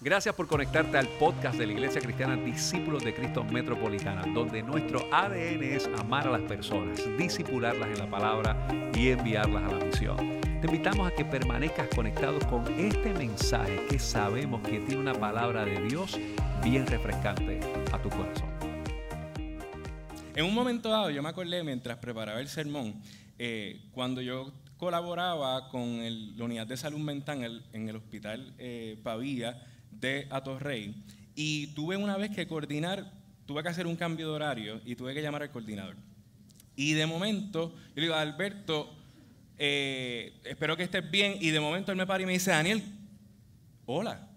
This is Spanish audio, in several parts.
Gracias por conectarte al podcast de la Iglesia Cristiana Discípulos de Cristo Metropolitana, donde nuestro ADN es amar a las personas, disipularlas en la palabra y enviarlas a la misión. Te invitamos a que permanezcas conectado con este mensaje que sabemos que tiene una palabra de Dios bien refrescante a tu corazón. En un momento dado, yo me acordé mientras preparaba el sermón, eh, cuando yo colaboraba con la unidad de salud mental en el, hospital eh, Pavía de Atorrey y tuve una vez que coordinar, tuve que hacer un cambio de horario y tuve que llamar al coordinador. Y de momento, yo le digo, Alberto, eh, espero que estés bien. Y de momento él me para y me dice, Daniel, hola,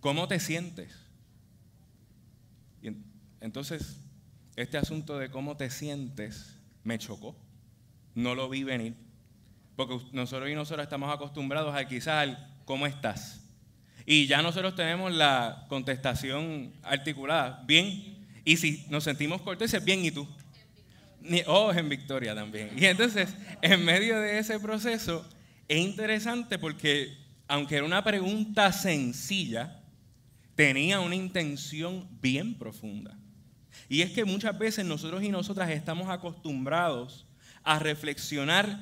¿cómo te sientes? Y entonces, este asunto de cómo te sientes me chocó. No lo vi venir. Porque nosotros y nosotros estamos acostumbrados a quizás ¿cómo estás? Y ya nosotros tenemos la contestación articulada, bien. Y si nos sentimos corteses, bien, ¿y tú? Oh, en victoria también. Y entonces, en medio de ese proceso, es interesante porque, aunque era una pregunta sencilla, tenía una intención bien profunda. Y es que muchas veces nosotros y nosotras estamos acostumbrados a reflexionar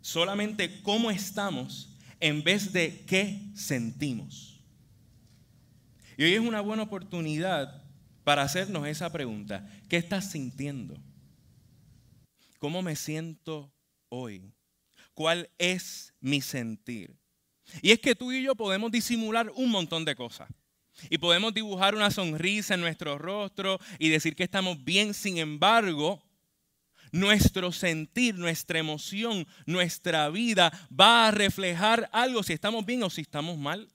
solamente cómo estamos en vez de qué sentimos. Y hoy es una buena oportunidad para hacernos esa pregunta. ¿Qué estás sintiendo? ¿Cómo me siento hoy? ¿Cuál es mi sentir? Y es que tú y yo podemos disimular un montón de cosas. Y podemos dibujar una sonrisa en nuestro rostro y decir que estamos bien. Sin embargo, nuestro sentir, nuestra emoción, nuestra vida va a reflejar algo si estamos bien o si estamos mal.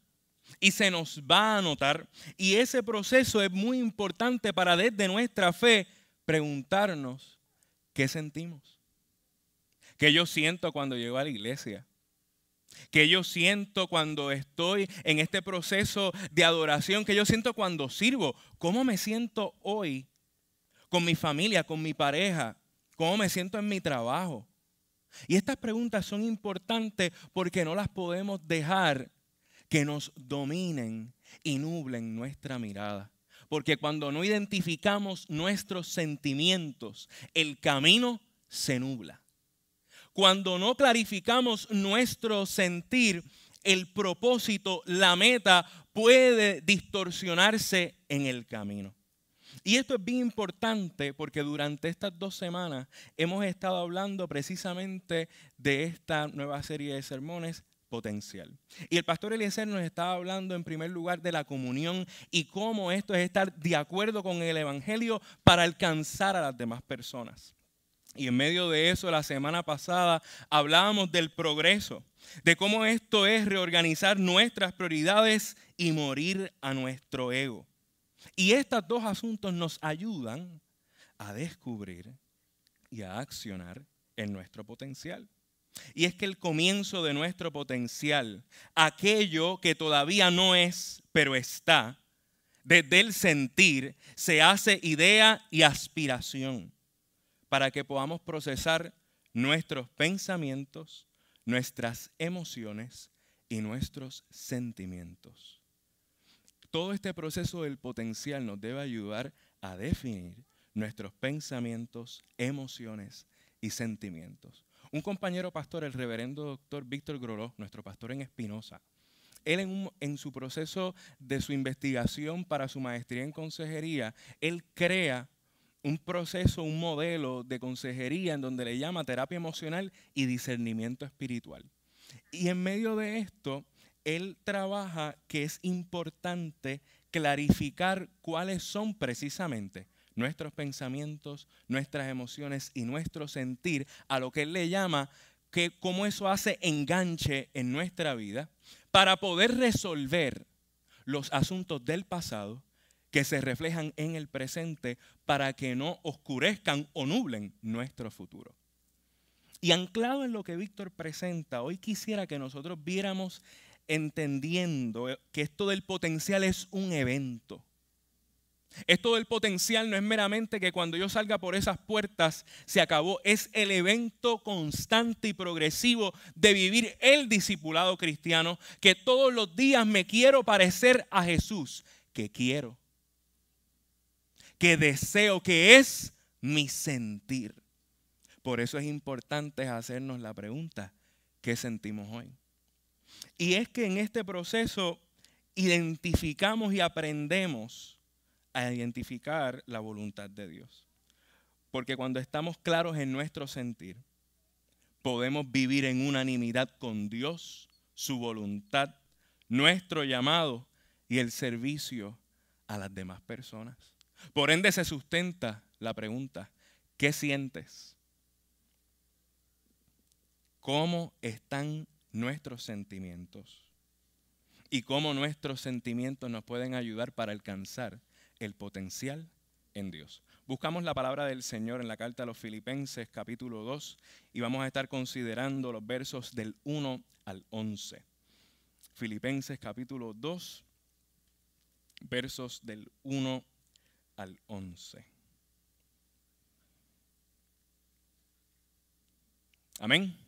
Y se nos va a notar. Y ese proceso es muy importante para desde nuestra fe preguntarnos qué sentimos. ¿Qué yo siento cuando llego a la iglesia? ¿Qué yo siento cuando estoy en este proceso de adoración? ¿Qué yo siento cuando sirvo? ¿Cómo me siento hoy con mi familia, con mi pareja, ¿Cómo me siento en mi trabajo? Y estas preguntas son importantes porque no las podemos dejar que nos dominen y nublen nuestra mirada. Porque cuando no identificamos nuestros sentimientos, el camino se nubla. Cuando no clarificamos nuestro sentir, el propósito, la meta puede distorsionarse en el camino. Y esto es bien importante porque durante estas dos semanas hemos estado hablando precisamente de esta nueva serie de sermones potencial. Y el pastor Eliezer nos estaba hablando en primer lugar de la comunión y cómo esto es estar de acuerdo con el Evangelio para alcanzar a las demás personas. Y en medio de eso, la semana pasada hablábamos del progreso, de cómo esto es reorganizar nuestras prioridades y morir a nuestro ego. Y estos dos asuntos nos ayudan a descubrir y a accionar en nuestro potencial. Y es que el comienzo de nuestro potencial, aquello que todavía no es, pero está, desde el sentir, se hace idea y aspiración para que podamos procesar nuestros pensamientos, nuestras emociones y nuestros sentimientos todo este proceso del potencial nos debe ayudar a definir nuestros pensamientos, emociones y sentimientos. Un compañero pastor, el reverendo doctor Víctor Groló, nuestro pastor en Espinosa, él en, en, su proceso de su investigación para su maestría en consejería, él crea un proceso, un modelo de consejería en donde le llama terapia emocional y discernimiento espiritual. Y en medio de esto, él trabaja que es importante clarificar cuáles son precisamente nuestros pensamientos, nuestras emociones y nuestro sentir, a lo que él le llama que cómo eso hace enganche en nuestra vida para poder resolver los asuntos del pasado que se reflejan en el presente para que no oscurezcan o nublen nuestro futuro. Y anclado en lo que Víctor presenta, hoy quisiera que nosotros viéramos entendiendo que esto del potencial es un evento. Esto del potencial no es meramente que cuando yo salga por esas puertas se acabó, es el evento constante y progresivo de vivir el discipulado cristiano, que todos los días me quiero parecer a Jesús, que quiero, que deseo, que es mi sentir. Por eso es importante hacernos la pregunta, ¿qué sentimos hoy? Y es que en este proceso identificamos y aprendemos a identificar la voluntad de Dios. Porque cuando estamos claros en nuestro sentir, podemos vivir en unanimidad con Dios, su voluntad, nuestro llamado y el servicio a las demás personas. Por ende se sustenta la pregunta, ¿qué sientes? ¿Cómo están nuestros sentimientos? Y cómo nuestros sentimientos nos pueden ayudar para alcanzar el potencial en Dios. Buscamos la palabra del Señor en la carta a los Filipenses capítulo 2 y vamos a estar considerando los versos del 1 al 11. Filipenses capítulo 2, versos del 1 al 11. Amén.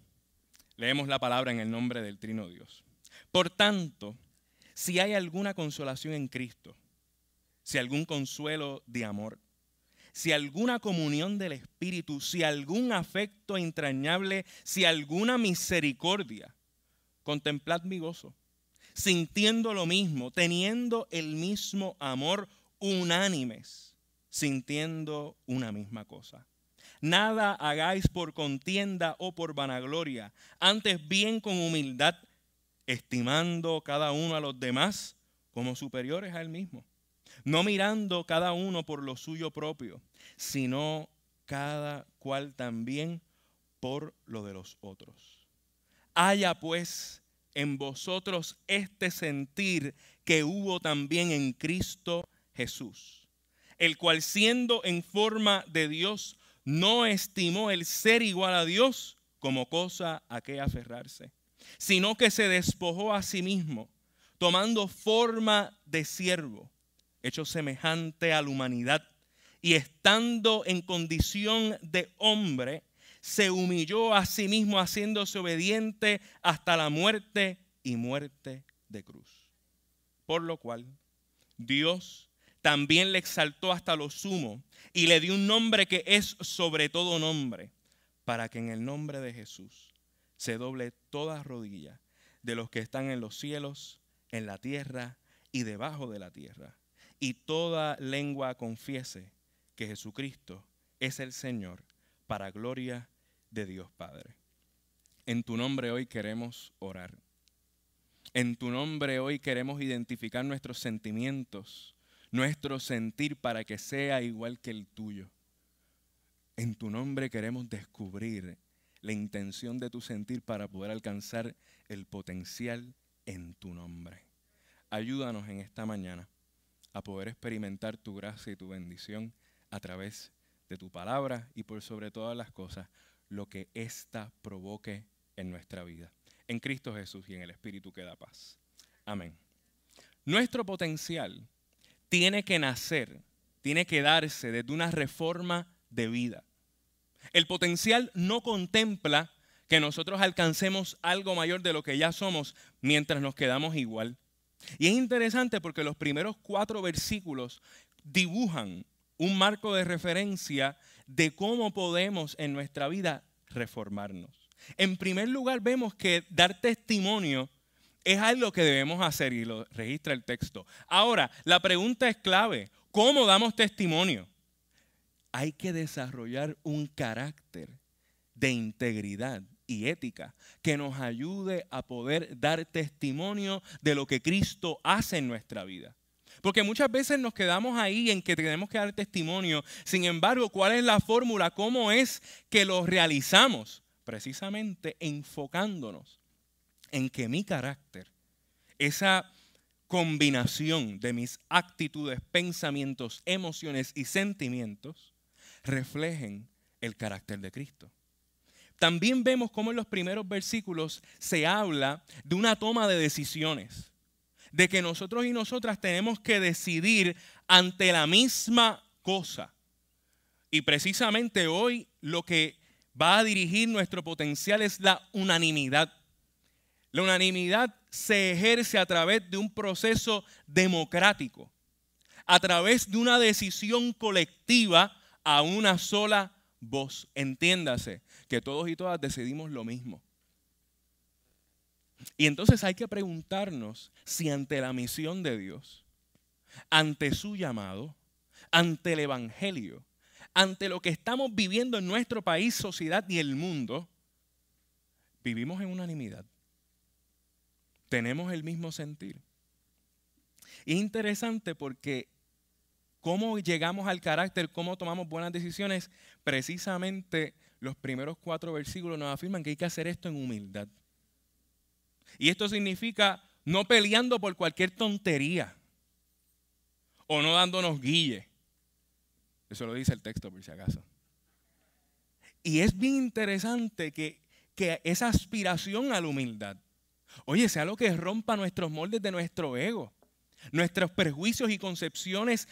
Leemos la palabra en el nombre del Trino Dios. Por tanto, si hay alguna consolación en Cristo, si algún consuelo de amor, si alguna comunión del Espíritu, si algún afecto entrañable, si alguna misericordia, contemplad mi gozo, sintiendo lo mismo, teniendo el mismo amor, unánimes, sintiendo una misma cosa. Nada hagáis por contienda o por vanagloria, antes bien con humildad, estimando cada uno a los demás como superiores a él mismo no mirando cada uno por lo suyo propio, sino cada cual también por lo de los otros. Haya pues en vosotros este sentir que hubo también en Cristo Jesús, el cual siendo en forma de Dios, no estimó el ser igual a Dios como cosa a que aferrarse, sino que se despojó a sí mismo, tomando forma de siervo hecho semejante a la humanidad, y estando en condición de hombre, se humilló a sí mismo haciéndose obediente hasta la muerte y muerte de cruz. Por lo cual, Dios también le exaltó hasta lo sumo y le dio un nombre que es sobre todo nombre, para que en el nombre de Jesús se doble toda rodilla de los que están en los cielos, en la tierra y debajo de la tierra y toda lengua confiese que Jesucristo es el Señor para gloria de Dios Padre. En tu nombre hoy queremos orar. En tu nombre hoy queremos identificar nuestros sentimientos, nuestro sentir para que sea igual que el tuyo. En tu nombre queremos descubrir la intención de tu sentir para poder alcanzar el potencial en tu nombre. Ayúdanos en esta mañana a poder experimentar tu gracia y tu bendición a través de tu palabra y por sobre todas las cosas, lo que ésta provoque en nuestra vida. En Cristo Jesús y en el Espíritu que da paz. Amén. Nuestro potencial tiene que nacer, tiene que darse desde una reforma de vida. El potencial no contempla que nosotros alcancemos algo mayor de lo que ya somos mientras nos quedamos igual. Y es interesante porque los primeros cuatro versículos dibujan un marco de referencia de cómo podemos en nuestra vida reformarnos. En primer lugar, vemos que dar testimonio es algo que debemos hacer y lo registra el texto. Ahora, la pregunta es clave. ¿Cómo damos testimonio? Hay que desarrollar un carácter de integridad y ética que nos ayude a poder dar testimonio de lo que Cristo hace en nuestra vida. Porque muchas veces nos quedamos ahí en que tenemos que dar testimonio. Sin embargo, ¿cuál es la fórmula? ¿Cómo es que lo realizamos? Precisamente enfocándonos en que mi carácter, esa combinación de mis actitudes, pensamientos, emociones y sentimientos, reflejen el carácter de Cristo. También vemos cómo en los primeros versículos se habla de una toma de decisiones. de que nosotros y nosotras tenemos que decidir ante la misma cosa. Y precisamente hoy lo que va a dirigir nuestro potencial es la unanimidad. La unanimidad se ejerce a través de un proceso democrático, a través de una decisión colectiva a una sola voz. Entiéndase que todos y todas decidimos lo mismo. Y entonces hay que preguntarnos si ante la misión de Dios, ante su llamado, ante el Evangelio, ante lo que estamos viviendo en nuestro país, sociedad y el mundo, vivimos en unanimidad. Tenemos el mismo sentir. es interesante porque cómo llegamos al carácter, cómo tomamos buenas decisiones, precisamente los primeros cuatro versículos nos afirman que hay que hacer esto en humildad. Y esto significa no peleando por cualquier tontería o no dándonos guille. Eso lo dice el texto por si acaso. Y es bien interesante que, que esa aspiración a la humildad, oye, sea lo que rompa nuestros moldes de nuestro ego, nuestros prejuicios y concepciones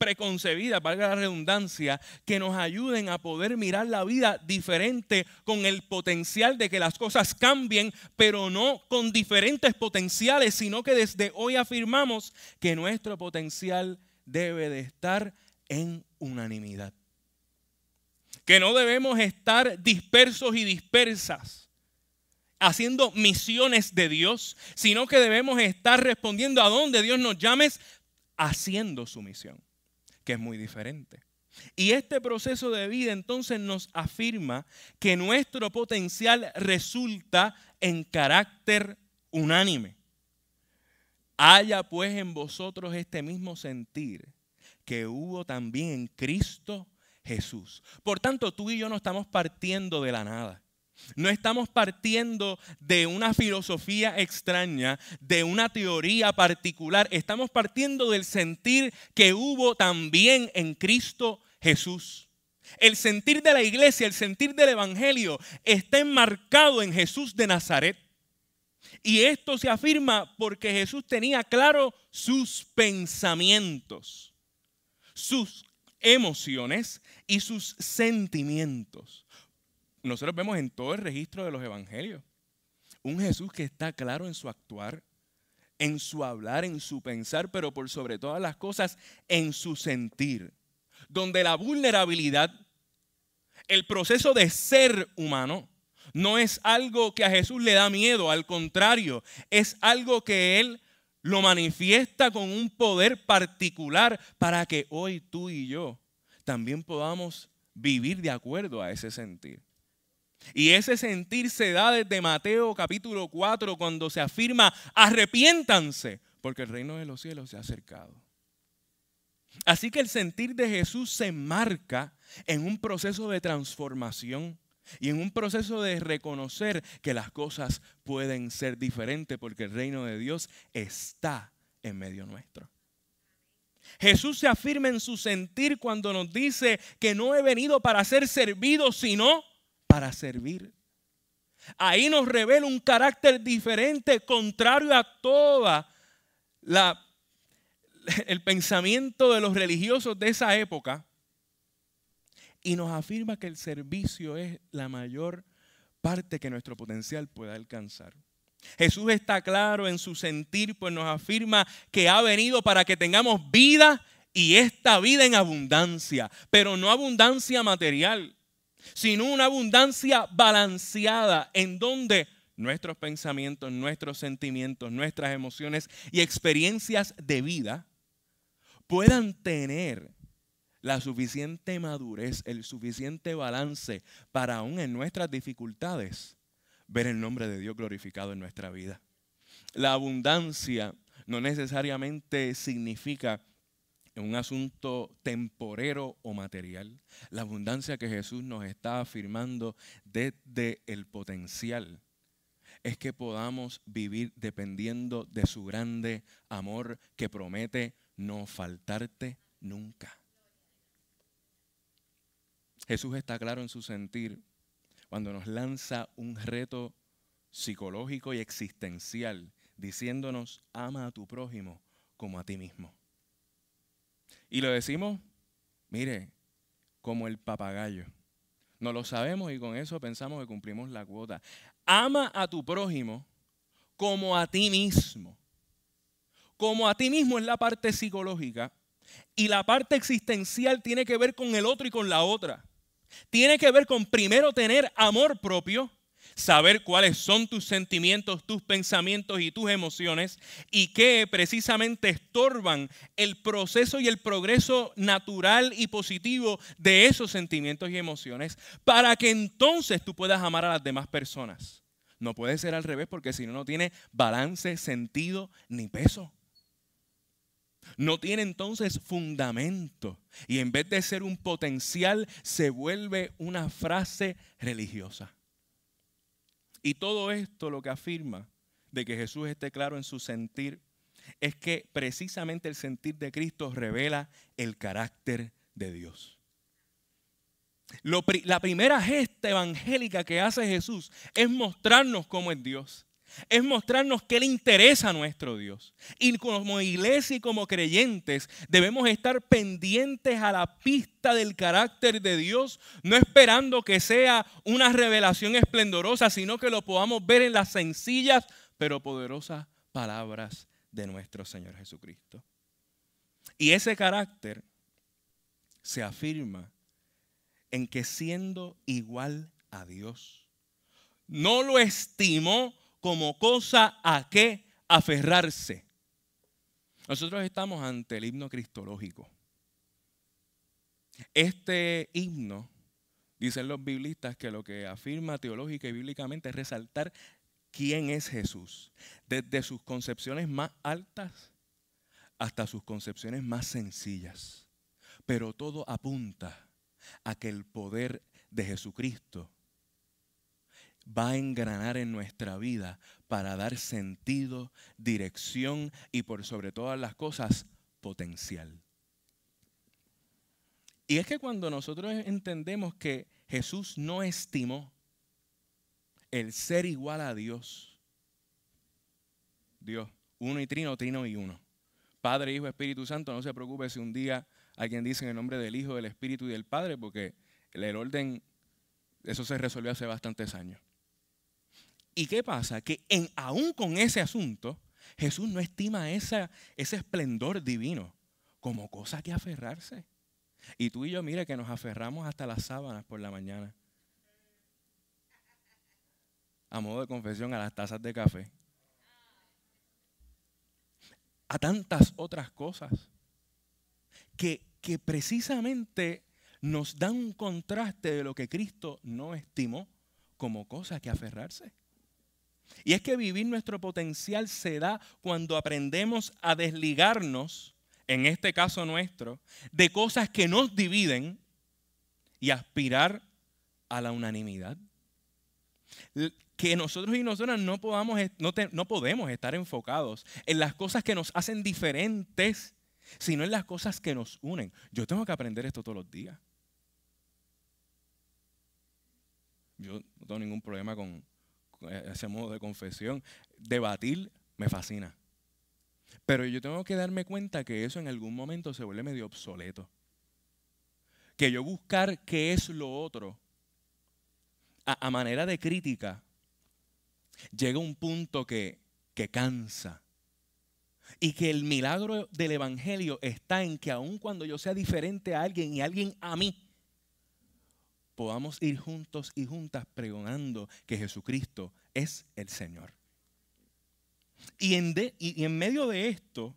preconcebidas, valga la redundancia, que nos ayuden a poder mirar la vida diferente con el potencial de que las cosas cambien, pero no con diferentes potenciales, sino que desde hoy afirmamos que nuestro potencial debe de estar en unanimidad. Que no debemos estar dispersos y dispersas haciendo misiones de Dios, sino que debemos estar respondiendo a donde Dios nos llame haciendo su misión que es muy diferente. Y este proceso de vida entonces nos afirma que nuestro potencial resulta en carácter unánime. Haya pues en vosotros este mismo sentir que hubo también en Cristo Jesús. Por tanto, tú y yo no estamos partiendo de la nada. No estamos partiendo de una filosofía extraña, de una teoría particular. Estamos partiendo del sentir que hubo también en Cristo Jesús. El sentir de la iglesia, el sentir del Evangelio está enmarcado en Jesús de Nazaret. Y esto se afirma porque Jesús tenía claro sus pensamientos, sus emociones y sus sentimientos nosotros vemos en todo el registro de los evangelios un Jesús que está claro en su actuar, en su hablar, en su pensar, pero por sobre todas las cosas en su sentir, donde la vulnerabilidad, el proceso de ser humano, no es algo que a Jesús le da miedo, al contrario, es algo que Él lo manifiesta con un poder particular para que hoy tú y yo también podamos vivir de acuerdo a ese sentir. Y ese sentir se da desde Mateo capítulo 4 cuando se afirma, arrepiéntanse, porque el reino de los cielos se ha acercado. Así que el sentir de Jesús se marca en un proceso de transformación y en un proceso de reconocer que las cosas pueden ser diferentes porque el reino de Dios está en medio nuestro. Jesús se afirma en su sentir cuando nos dice que no he venido para ser servido, sino para servir. Ahí nos revela un carácter diferente, contrario a toda el pensamiento de los religiosos de esa época. Y nos afirma que el servicio es la mayor parte que nuestro potencial puede alcanzar. Jesús está claro en su sentir, pues nos afirma que ha venido para que tengamos vida y esta vida en abundancia, pero no abundancia material, sino una abundancia balanceada en donde nuestros pensamientos, nuestros sentimientos, nuestras emociones y experiencias de vida puedan tener la suficiente madurez, el suficiente balance para aún en nuestras dificultades ver el nombre de Dios glorificado en nuestra vida. La abundancia no necesariamente significa un asunto temporero o material, la abundancia que Jesús nos está afirmando desde el potencial es que podamos vivir dependiendo de su grande amor que promete no faltarte nunca. Jesús está claro en su sentir cuando nos lanza un reto psicológico y existencial diciéndonos, ama a tu prójimo como a ti mismo. Y lo decimos, mire, como el papagayo. No lo sabemos y con eso pensamos que cumplimos la cuota. Ama a tu prójimo como a ti mismo. Como a ti mismo es la parte psicológica y la parte existencial tiene que ver con el otro y con la otra. Tiene que ver con primero tener amor propio, saber cuáles son tus sentimientos, tus pensamientos y tus emociones y que precisamente estorban el proceso y el progreso natural y positivo de esos sentimientos y emociones para que entonces tú puedas amar a las demás personas. No puede ser al revés porque si no, no tiene balance, sentido ni peso. No tiene entonces fundamento y en vez de ser un potencial se vuelve una frase religiosa. Y todo esto lo que afirma de que Jesús esté claro en su sentir es que precisamente el sentir de Cristo revela el carácter de Dios. la primera gesta evangélica que hace Jesús es mostrarnos cómo es Dios es mostrarnos que le interesa a nuestro Dios. Y como iglesia y como creyentes debemos estar pendientes a la pista del carácter de Dios, no esperando que sea una revelación esplendorosa, sino que lo podamos ver en las sencillas pero poderosas palabras de nuestro Señor Jesucristo. Y ese carácter se afirma en que siendo igual a Dios, no lo estimó como cosa a qué aferrarse. Nosotros estamos ante el himno cristológico. Este himno, dicen los biblistas, que lo que afirma teológica y bíblicamente es resaltar quién es Jesús, desde sus concepciones más altas hasta sus concepciones más sencillas. Pero todo apunta a que el poder de Jesucristo va a engranar en nuestra vida para dar sentido, dirección y por sobre todas las cosas, potencial. Y es que cuando nosotros entendemos que Jesús no estimó el ser igual a Dios, Dios, uno y trino, trino y uno. Padre, Hijo, Espíritu Santo, no se preocupe si un día alguien dice en el nombre del Hijo, del Espíritu y del Padre, porque el orden, eso se resolvió hace bastantes años. ¿Y qué pasa? Que en, aún con ese asunto, Jesús no estima ese esplendor divino como cosa que aferrarse. Y tú y yo, mire que nos aferramos hasta las sábanas por la mañana. A modo de confesión, a las tazas de café. A tantas otras cosas que, que precisamente nos dan un contraste de lo que Cristo no estimó como cosa que aferrarse. Y es que vivir nuestro potencial se da cuando aprendemos a desligarnos, en este caso nuestro, de cosas que nos dividen y aspirar a la unanimidad. Que nosotros y nosotras no, podamos, no, podemos estar enfocados en las cosas que nos hacen diferentes, sino en las cosas que nos unen. Yo tengo que aprender esto todos los días. Yo no tengo ningún problema con, ese modo de confesión, debatir me fascina. Pero yo tengo que darme cuenta que eso en algún momento se vuelve medio obsoleto. Que yo buscar qué es lo otro a, manera de crítica llega un punto que, que cansa. Y que el milagro del Evangelio está en que aun cuando yo sea diferente a alguien y alguien a mí, podamos ir juntos y juntas pregonando que Jesucristo es el Señor. Y en, y en medio de esto,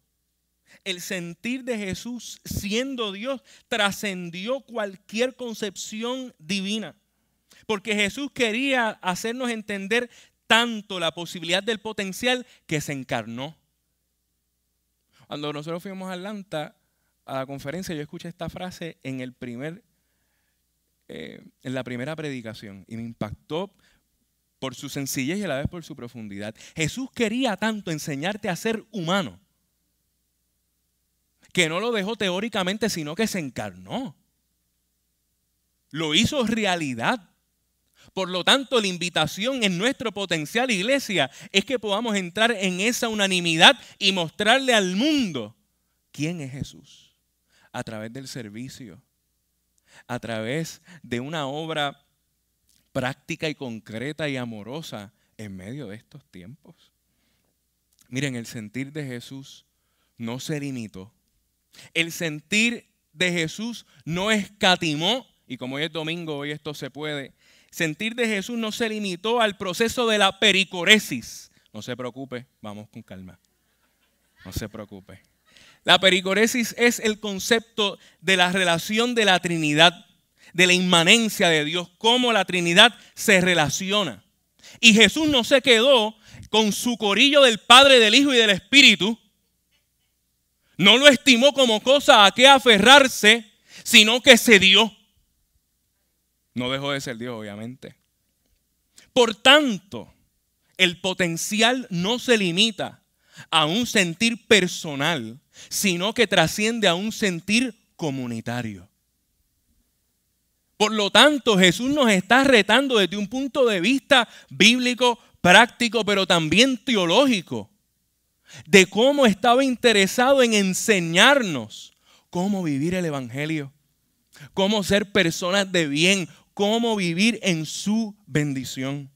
el sentir de Jesús siendo Dios trascendió cualquier concepción divina. Porque Jesús quería hacernos entender tanto la posibilidad del potencial que se encarnó. Cuando nosotros fuimos a Atlanta a la conferencia, yo escuché esta frase en el primer eh, en la primera predicación y me impactó por su sencillez y a la vez por su profundidad. Jesús quería tanto enseñarte a ser humano que no lo dejó teóricamente, sino que se encarnó. Lo hizo realidad. Por lo tanto, la invitación en nuestro potencial iglesia es que podamos entrar en esa unanimidad y mostrarle al mundo quién es Jesús a través del servicio, a través de una obra práctica y concreta y amorosa en medio de estos tiempos. Miren, el sentir de Jesús no se limitó. El sentir de Jesús no escatimó, y como hoy es domingo, hoy esto se puede, sentir de Jesús no se limitó al proceso de la pericoresis. No se preocupe, vamos con calma. No se preocupe. La pericoresis es el concepto de la relación de la Trinidad, de la inmanencia de Dios, cómo la Trinidad se relaciona. Y Jesús no se quedó con su corillo del Padre, del Hijo y del Espíritu. No lo estimó como cosa a que aferrarse, sino que se dio. No dejó de ser Dios, obviamente. Por tanto, el potencial no se limita a un sentir personal, sino que trasciende a un sentir comunitario. Por lo tanto, Jesús nos está retando desde un punto de vista bíblico, práctico, pero también teológico, de cómo estaba interesado en enseñarnos cómo vivir el Evangelio, cómo ser personas de bien, cómo vivir en su bendición.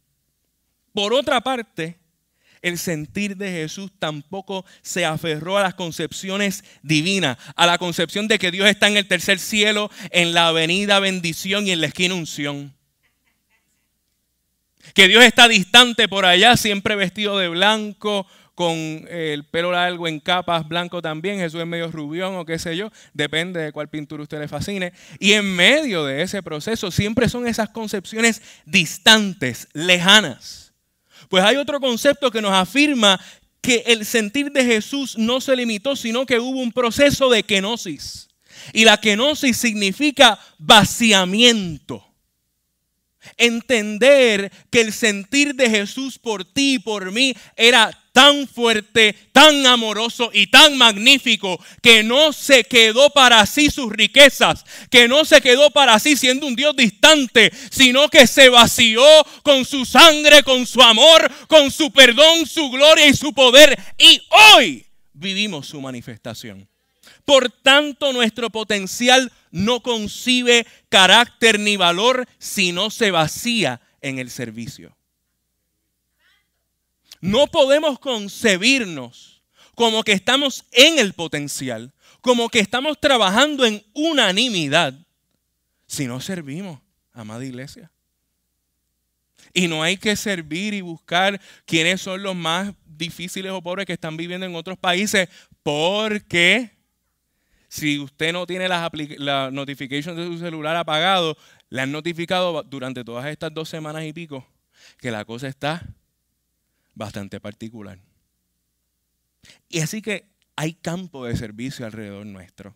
Por otra parte, el sentir de Jesús tampoco se aferró a las concepciones divinas, a la concepción de que Dios está en el tercer cielo, en la avenida bendición y en la esquina unción. Que Dios está distante por allá, siempre vestido de blanco, con el pelo largo en capas blanco también, Jesús es medio rubión o qué sé yo, depende de cuál pintura usted le fascine. Y en medio de ese proceso siempre son esas concepciones distantes, lejanas. Pues hay otro concepto que nos afirma que el sentir de Jesús no se limitó, sino que hubo un proceso de kenosis. Y la kenosis significa vaciamiento. Entender que el sentir de Jesús por ti y por mí era tan fuerte, tan amoroso y tan magnífico que no se quedó para sí sus riquezas, que no se quedó para sí siendo un Dios distante, sino que se vació con su sangre, con su amor, con su perdón, su gloria y su poder. Y hoy vivimos su manifestación. Por tanto, nuestro potencial no concibe carácter ni valor si no se vacía en el servicio. No podemos concebirnos como que estamos en el potencial, como que estamos trabajando en unanimidad, si no servimos, amada iglesia. Y no hay que servir y buscar quiénes son los más difíciles o pobres que están viviendo en otros países, porque si usted no tiene las, la de su celular apagado, le han notificado durante todas estas dos semanas y pico que la cosa está bastante particular. Y así que hay campo de servicio alrededor nuestro.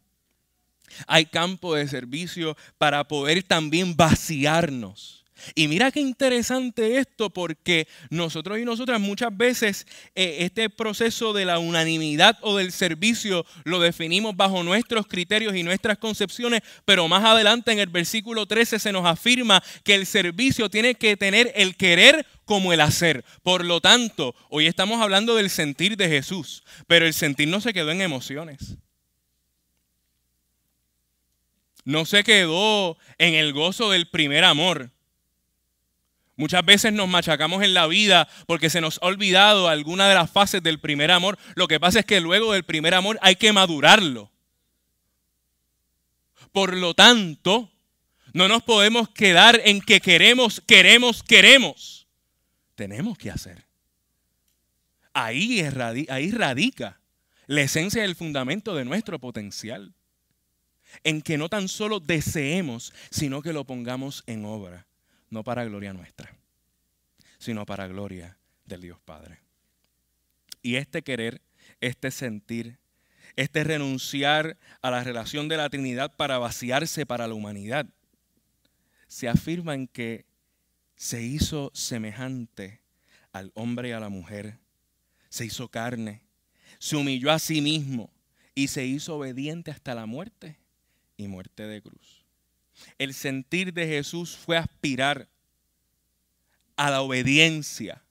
Hay campo de servicio para poder también vaciarnos y mira qué interesante esto porque nosotros y nosotras muchas veces eh, este proceso de la unanimidad o del servicio lo definimos bajo nuestros criterios y nuestras concepciones, pero más adelante en el versículo 13 se nos afirma que el servicio tiene que tener el querer como el hacer. Por lo tanto, hoy estamos hablando del sentir de Jesús, pero el sentir no se quedó en emociones. No se quedó en el gozo del primer amor Muchas veces nos machacamos en la vida porque se nos ha olvidado alguna de las fases del primer amor. Lo que pasa es que luego del primer amor hay que madurarlo. Por lo tanto, no nos podemos quedar en que queremos, queremos, queremos. Tenemos que hacer. Ahí, ahí radica la esencia y el fundamento de nuestro potencial. En que no tan solo deseemos, sino que lo pongamos en obra no para gloria nuestra, sino para gloria del Dios Padre. Y este querer, este sentir, este renunciar a la relación de la Trinidad para vaciarse para la humanidad, se afirma en que se hizo semejante al hombre y a la mujer, se hizo carne, se humilló a sí mismo y se hizo obediente hasta la muerte y muerte de cruz. El sentir de Jesús fue aspirar a la obediencia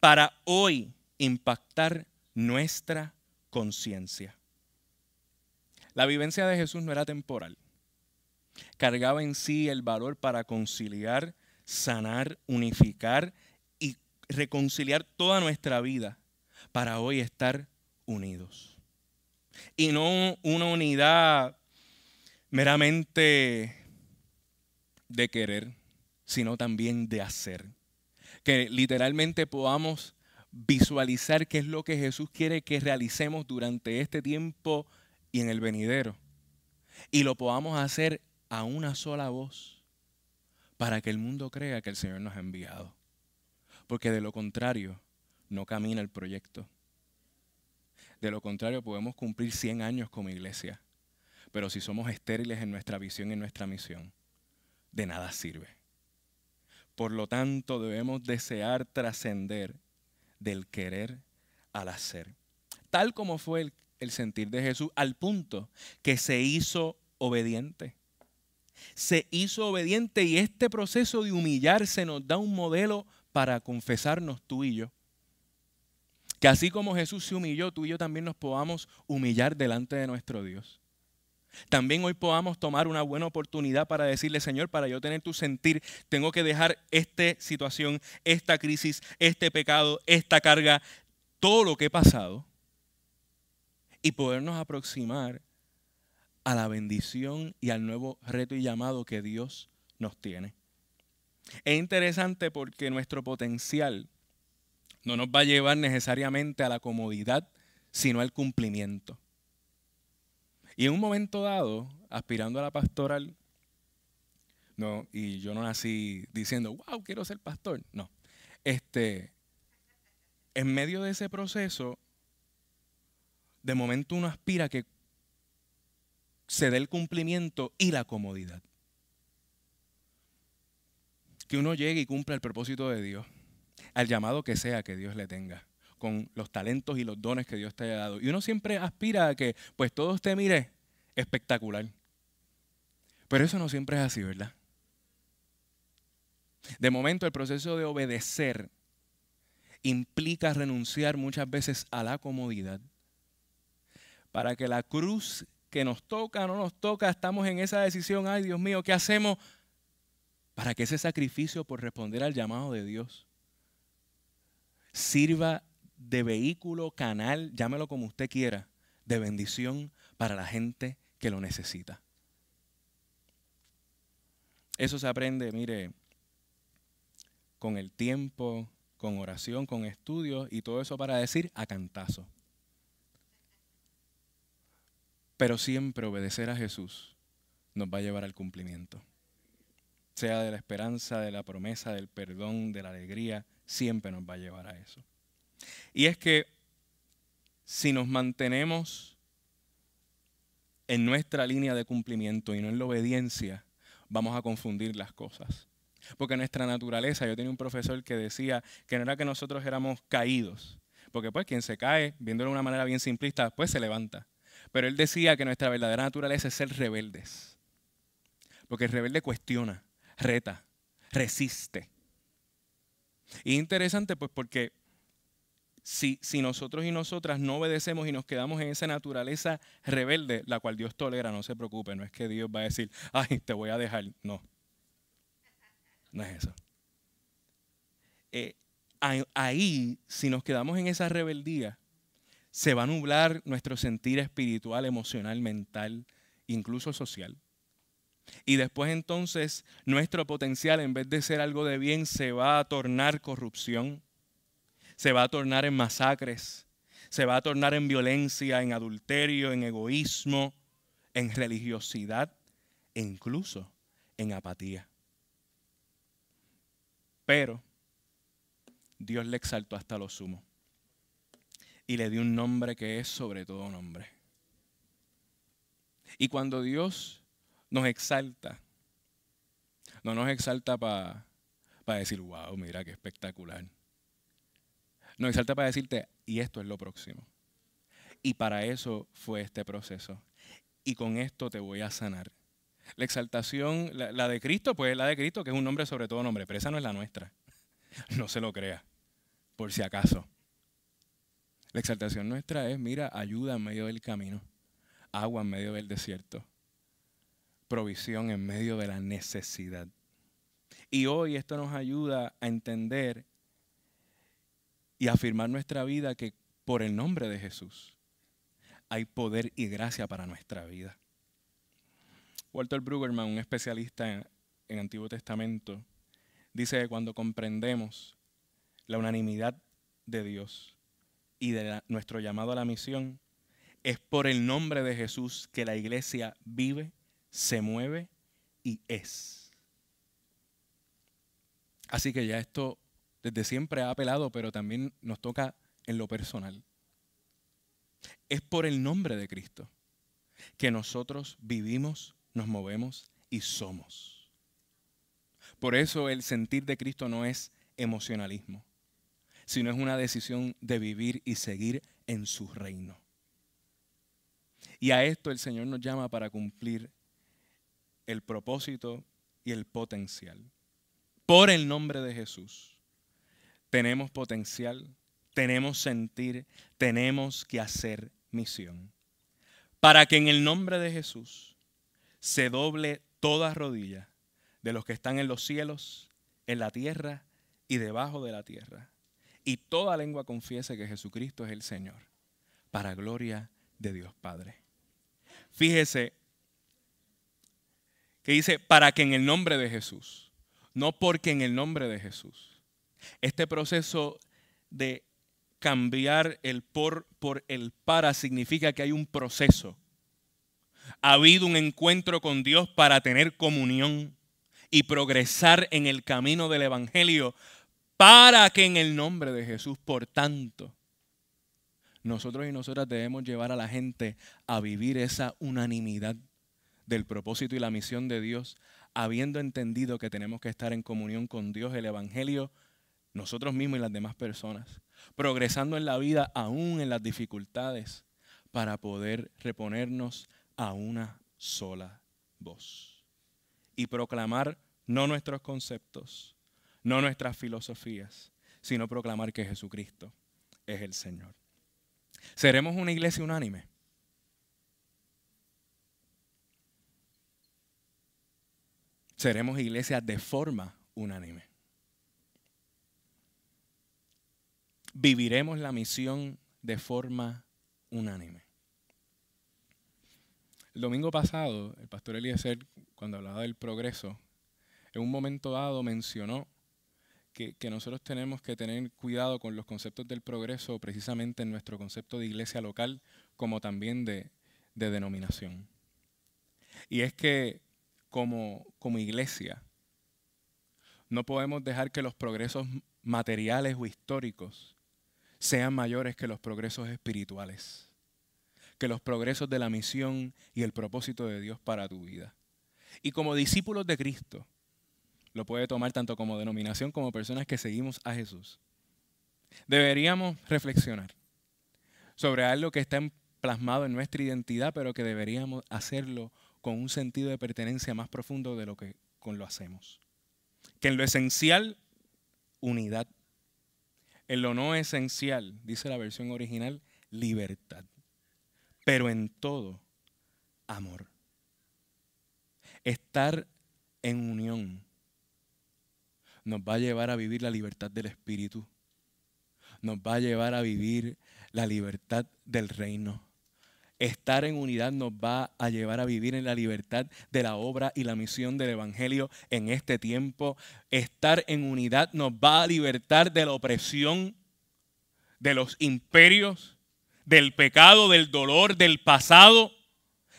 para hoy impactar nuestra conciencia. La vivencia de Jesús no era temporal. Cargaba en sí el valor para conciliar, sanar, unificar y reconciliar toda nuestra vida para hoy estar unidos. Y no una unidad meramente de querer, sino también de hacer. Que literalmente podamos visualizar qué es lo que Jesús quiere que realicemos durante este tiempo y en el venidero. Y lo podamos hacer a una sola voz para que el mundo crea que el Señor nos ha enviado. Porque de lo contrario, no camina el proyecto. De lo contrario, podemos cumplir 100 años como iglesia. Pero si somos estériles en nuestra visión y en nuestra misión, de nada sirve. Por lo tanto, debemos desear trascender del querer al hacer. Tal como fue el, el, sentir de Jesús, al punto que se hizo obediente. Se hizo obediente y este proceso de humillarse nos da un modelo para confesarnos tú y yo. Que así como Jesús se humilló, tú y yo también nos podamos humillar delante de nuestro Dios. También hoy podamos tomar una buena oportunidad para decirle, Señor, para yo tener tu sentir, tengo que dejar esta situación, esta crisis, este pecado, esta carga, todo lo que he pasado y podernos aproximar a la bendición y al nuevo reto y llamado que Dios nos tiene. Es interesante porque nuestro potencial no nos va a llevar necesariamente a la comodidad, sino al cumplimiento. Y en un momento dado, aspirando a la pastoral, no, y yo no nací diciendo, wow, quiero ser pastor. No. Este, en medio de ese proceso, de momento uno aspira a que se dé el cumplimiento y la comodidad. Que uno llegue y cumpla el propósito de Dios al llamado que sea que Dios le tenga, con los talentos y los dones que Dios te haya dado. Y uno siempre aspira a que pues todo usted mire espectacular. Pero eso no siempre es así, ¿verdad? De momento el proceso de obedecer implica renunciar muchas veces a la comodidad para que la cruz que nos toca, no nos toca, estamos en esa decisión, ay Dios mío, ¿qué hacemos? Para que ese sacrificio por responder al llamado de Dios sirva de vehículo, canal, llámelo como usted quiera, de bendición para la gente que lo necesita. Eso se aprende, mire, con el tiempo, con oración, con estudios y todo eso para decir a cantazo. Pero siempre obedecer a Jesús nos va a llevar al cumplimiento. Sea de la esperanza, de la promesa, del perdón, de la alegría, siempre nos va a llevar a eso. Y es que si nos mantenemos en nuestra línea de cumplimiento y no en la obediencia, vamos a confundir las cosas. Porque nuestra naturaleza, yo tenía un profesor que decía que no era que nosotros éramos caídos, porque pues quien se cae, viéndolo de una manera bien simplista, pues se levanta. Pero él decía que nuestra verdadera naturaleza es ser rebeldes. Porque el rebelde cuestiona, reta, resiste. Y interesante pues porque si, nosotros y nosotras no obedecemos y nos quedamos en esa naturaleza rebelde, la cual Dios tolera, no se preocupe, no es que Dios va a decir, ay, te voy a dejar. No, no es eso. Eh, ahí, si nos quedamos en esa rebeldía, se va a nublar nuestro sentir espiritual, emocional, mental, incluso social. Y después entonces nuestro potencial, en vez de ser algo de bien, se va a tornar corrupción, se va a tornar en masacres, se va a tornar en violencia, en adulterio, en egoísmo, en religiosidad e incluso en apatía. Pero Dios le exaltó hasta lo sumo y le dio un nombre que es sobre todo nombre. Y cuando Dios nos exalta, no nos exalta para decir, wow, mira qué espectacular nos exalta para decirte, y esto es lo próximo. Y para eso fue este proceso. Y con esto te voy a sanar. La exaltación, la, de Cristo, pues la de Cristo, que es un nombre sobre todo nombre, pero esa no es la nuestra. No se lo crea, por si acaso. La exaltación nuestra es, mira, ayuda en medio del camino, agua en medio del desierto, provisión en medio de la necesidad. Y hoy esto nos ayuda a entender y afirmar nuestra vida que por el nombre de Jesús hay poder y gracia para nuestra vida. Walter Brueggerman, un especialista en, Antiguo Testamento, dice que cuando comprendemos la unanimidad de Dios y de nuestro llamado a la misión, es por el nombre de Jesús que la iglesia vive, se mueve y es. Así que ya esto desde siempre ha apelado, pero también nos toca en lo personal. Es por el nombre de Cristo que nosotros vivimos, nos movemos y somos. Por eso el sentir de Cristo no es emocionalismo, sino es una decisión de vivir y seguir en su reino. Y a esto el Señor nos llama para cumplir el propósito y el potencial. Por el nombre de Jesús, tenemos potencial, tenemos sentir, tenemos que hacer misión. Para que en el nombre de Jesús se doble toda rodilla de los que están en los cielos, en la tierra y debajo de la tierra. Y toda lengua confiese que Jesucristo es el Señor, para gloria de Dios Padre. Fíjese que dice, para que en el nombre de Jesús, no porque en el nombre de Jesús. Este proceso de cambiar el por por el para significa que hay un proceso. Ha habido un encuentro con Dios para tener comunión y progresar en el camino del Evangelio para que en el nombre de Jesús, por tanto, nosotros y nosotras debemos llevar a la gente a vivir esa unanimidad del propósito y la misión de Dios, habiendo entendido que tenemos que estar en comunión con Dios, el Evangelio, nosotros mismos y las demás personas, progresando en la vida aún en las dificultades, para poder reponernos a una sola voz y proclamar no nuestros conceptos, no nuestras filosofías, sino proclamar que Jesucristo es el Señor. ¿Seremos una iglesia unánime? Seremos iglesia de forma unánime. Viviremos la misión de forma unánime. El domingo pasado, el pastor Eliezer, cuando hablaba del progreso, en un momento dado mencionó que, nosotros tenemos que tener cuidado con los conceptos del progreso precisamente en nuestro concepto de iglesia local como también de, denominación. Y es que como, como iglesia no podemos dejar que los progresos materiales o históricos sean mayores que los progresos espirituales, que los progresos de la misión y el propósito de Dios para tu vida. Y como discípulos de Cristo, lo puede tomar tanto como denominación como personas que seguimos a Jesús. Deberíamos reflexionar sobre algo que está plasmado en nuestra identidad, pero que deberíamos hacerlo con un sentido de pertenencia más profundo de lo que con lo hacemos. Que en lo esencial, unidad en lo no esencial, dice la versión original, libertad. Pero en todo, amor. Estar en unión nos va a llevar a vivir la libertad del Espíritu. Nos va a llevar a vivir la libertad del reino. Estar en unidad nos va a llevar a vivir en la libertad de la obra y la misión del Evangelio en este tiempo. Estar en unidad nos va a libertar de la opresión, de los imperios, del pecado, del dolor, del pasado.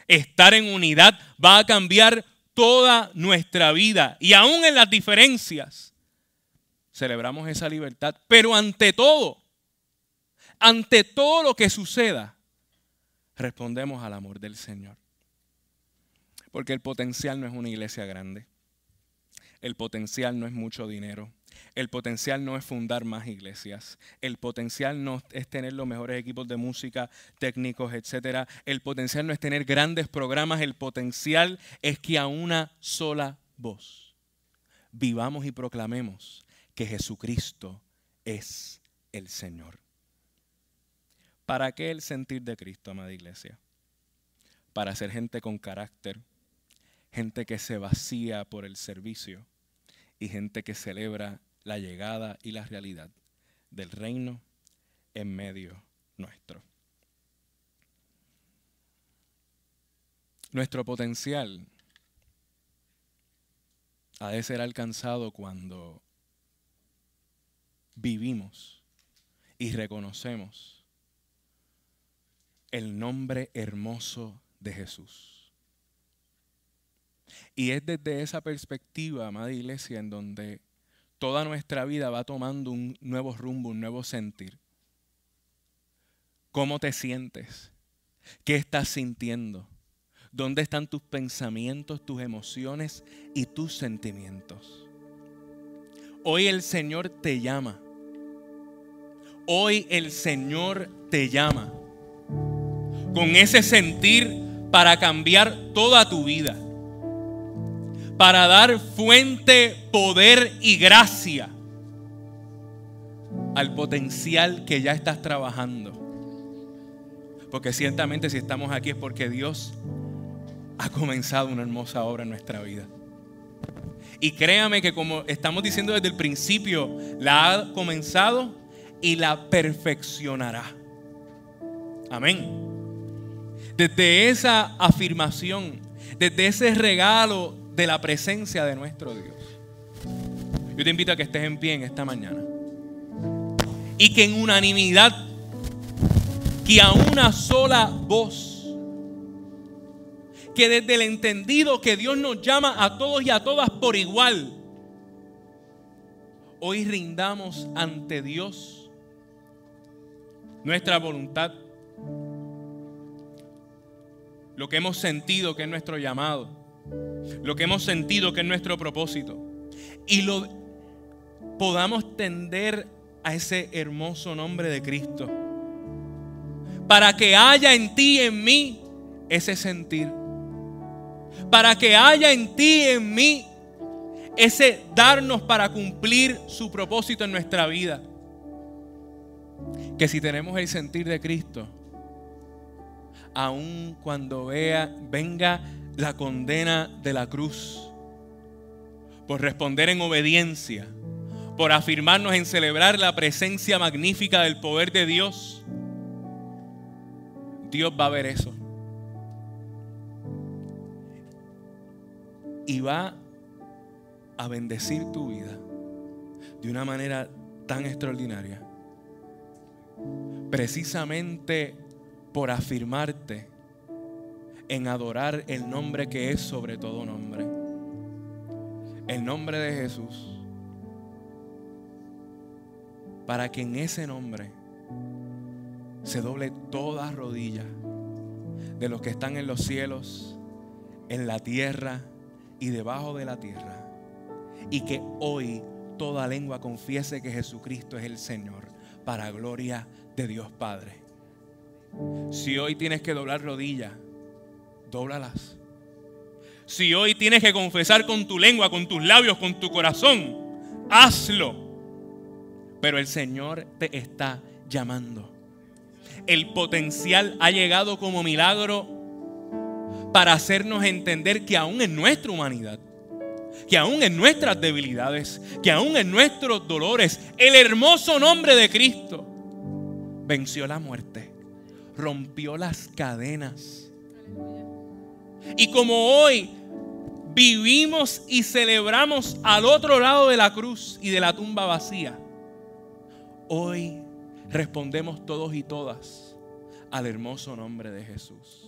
Estar en unidad va a cambiar toda nuestra vida y aún en las diferencias. Celebramos esa libertad, pero ante todo, ante todo lo que suceda, respondemos al amor del Señor. Porque el potencial no es una iglesia grande. El potencial no es mucho dinero. El potencial no es fundar más iglesias. El potencial no es tener los mejores equipos de música, técnicos, etc. El potencial no es tener grandes programas. El potencial es que a una sola voz vivamos y proclamemos que Jesucristo es el Señor. ¿Para qué el sentir de Cristo, amada iglesia? Para ser gente con carácter, gente que se vacía por el servicio y gente que celebra la llegada y la realidad del reino en medio nuestro. Nuestro potencial ha de ser alcanzado cuando vivimos y reconocemos el nombre hermoso de Jesús. Y es desde esa perspectiva, amada iglesia, en donde toda nuestra vida va tomando un nuevo rumbo, un nuevo sentir. ¿Cómo te sientes? ¿Qué estás sintiendo? ¿Dónde están tus pensamientos, tus emociones y tus sentimientos? Hoy el Señor te llama. Hoy el Señor te llama. Con ese sentir para cambiar toda tu vida. Para dar fuente, poder y gracia al potencial que ya estás trabajando. Porque ciertamente si estamos aquí es porque Dios ha comenzado una hermosa obra en nuestra vida. Y créame que como estamos diciendo desde el principio, la ha comenzado y la perfeccionará. Amén. Desde esa afirmación, desde ese regalo de la presencia de nuestro Dios. Yo te invito a que estés en pie en esta mañana. Y que en unanimidad, que a una sola voz, que desde el entendido que Dios nos llama a todos y a todas por igual, hoy rindamos ante Dios nuestra voluntad, lo que hemos sentido que es nuestro llamado, lo que hemos sentido que es nuestro propósito, y lo podamos tender a ese hermoso nombre de Cristo, para que haya en ti y en mí ese sentir. Para que haya en ti y en mí ese darnos para cumplir su propósito en nuestra vida. Que si tenemos el sentir de Cristo, aun cuando vea, venga la condena de la cruz, por responder en obediencia, por afirmarnos en celebrar la presencia magnífica del poder de Dios, Dios va a ver eso. y va a bendecir tu vida de una manera tan extraordinaria. Precisamente por afirmarte en adorar el nombre que es sobre todo nombre. El nombre de Jesús. Para que en ese nombre se doble toda rodilla de los que están en los cielos, en la tierra y debajo de la tierra. Y que hoy toda lengua confiese que Jesucristo es el Señor para gloria de Dios Padre. Si hoy tienes que doblar rodillas, dóblalas. Si hoy tienes que confesar con tu lengua, con tus labios, con tu corazón, hazlo. Pero el Señor te está llamando. El potencial ha llegado como milagro para hacernos entender que aún en nuestra humanidad, que aún en nuestras debilidades, que aún en nuestros dolores, el hermoso nombre de Cristo venció la muerte, rompió las cadenas. Y como hoy vivimos y celebramos al otro lado de la cruz y de la tumba vacía, hoy respondemos todos y todas al hermoso nombre de Jesús.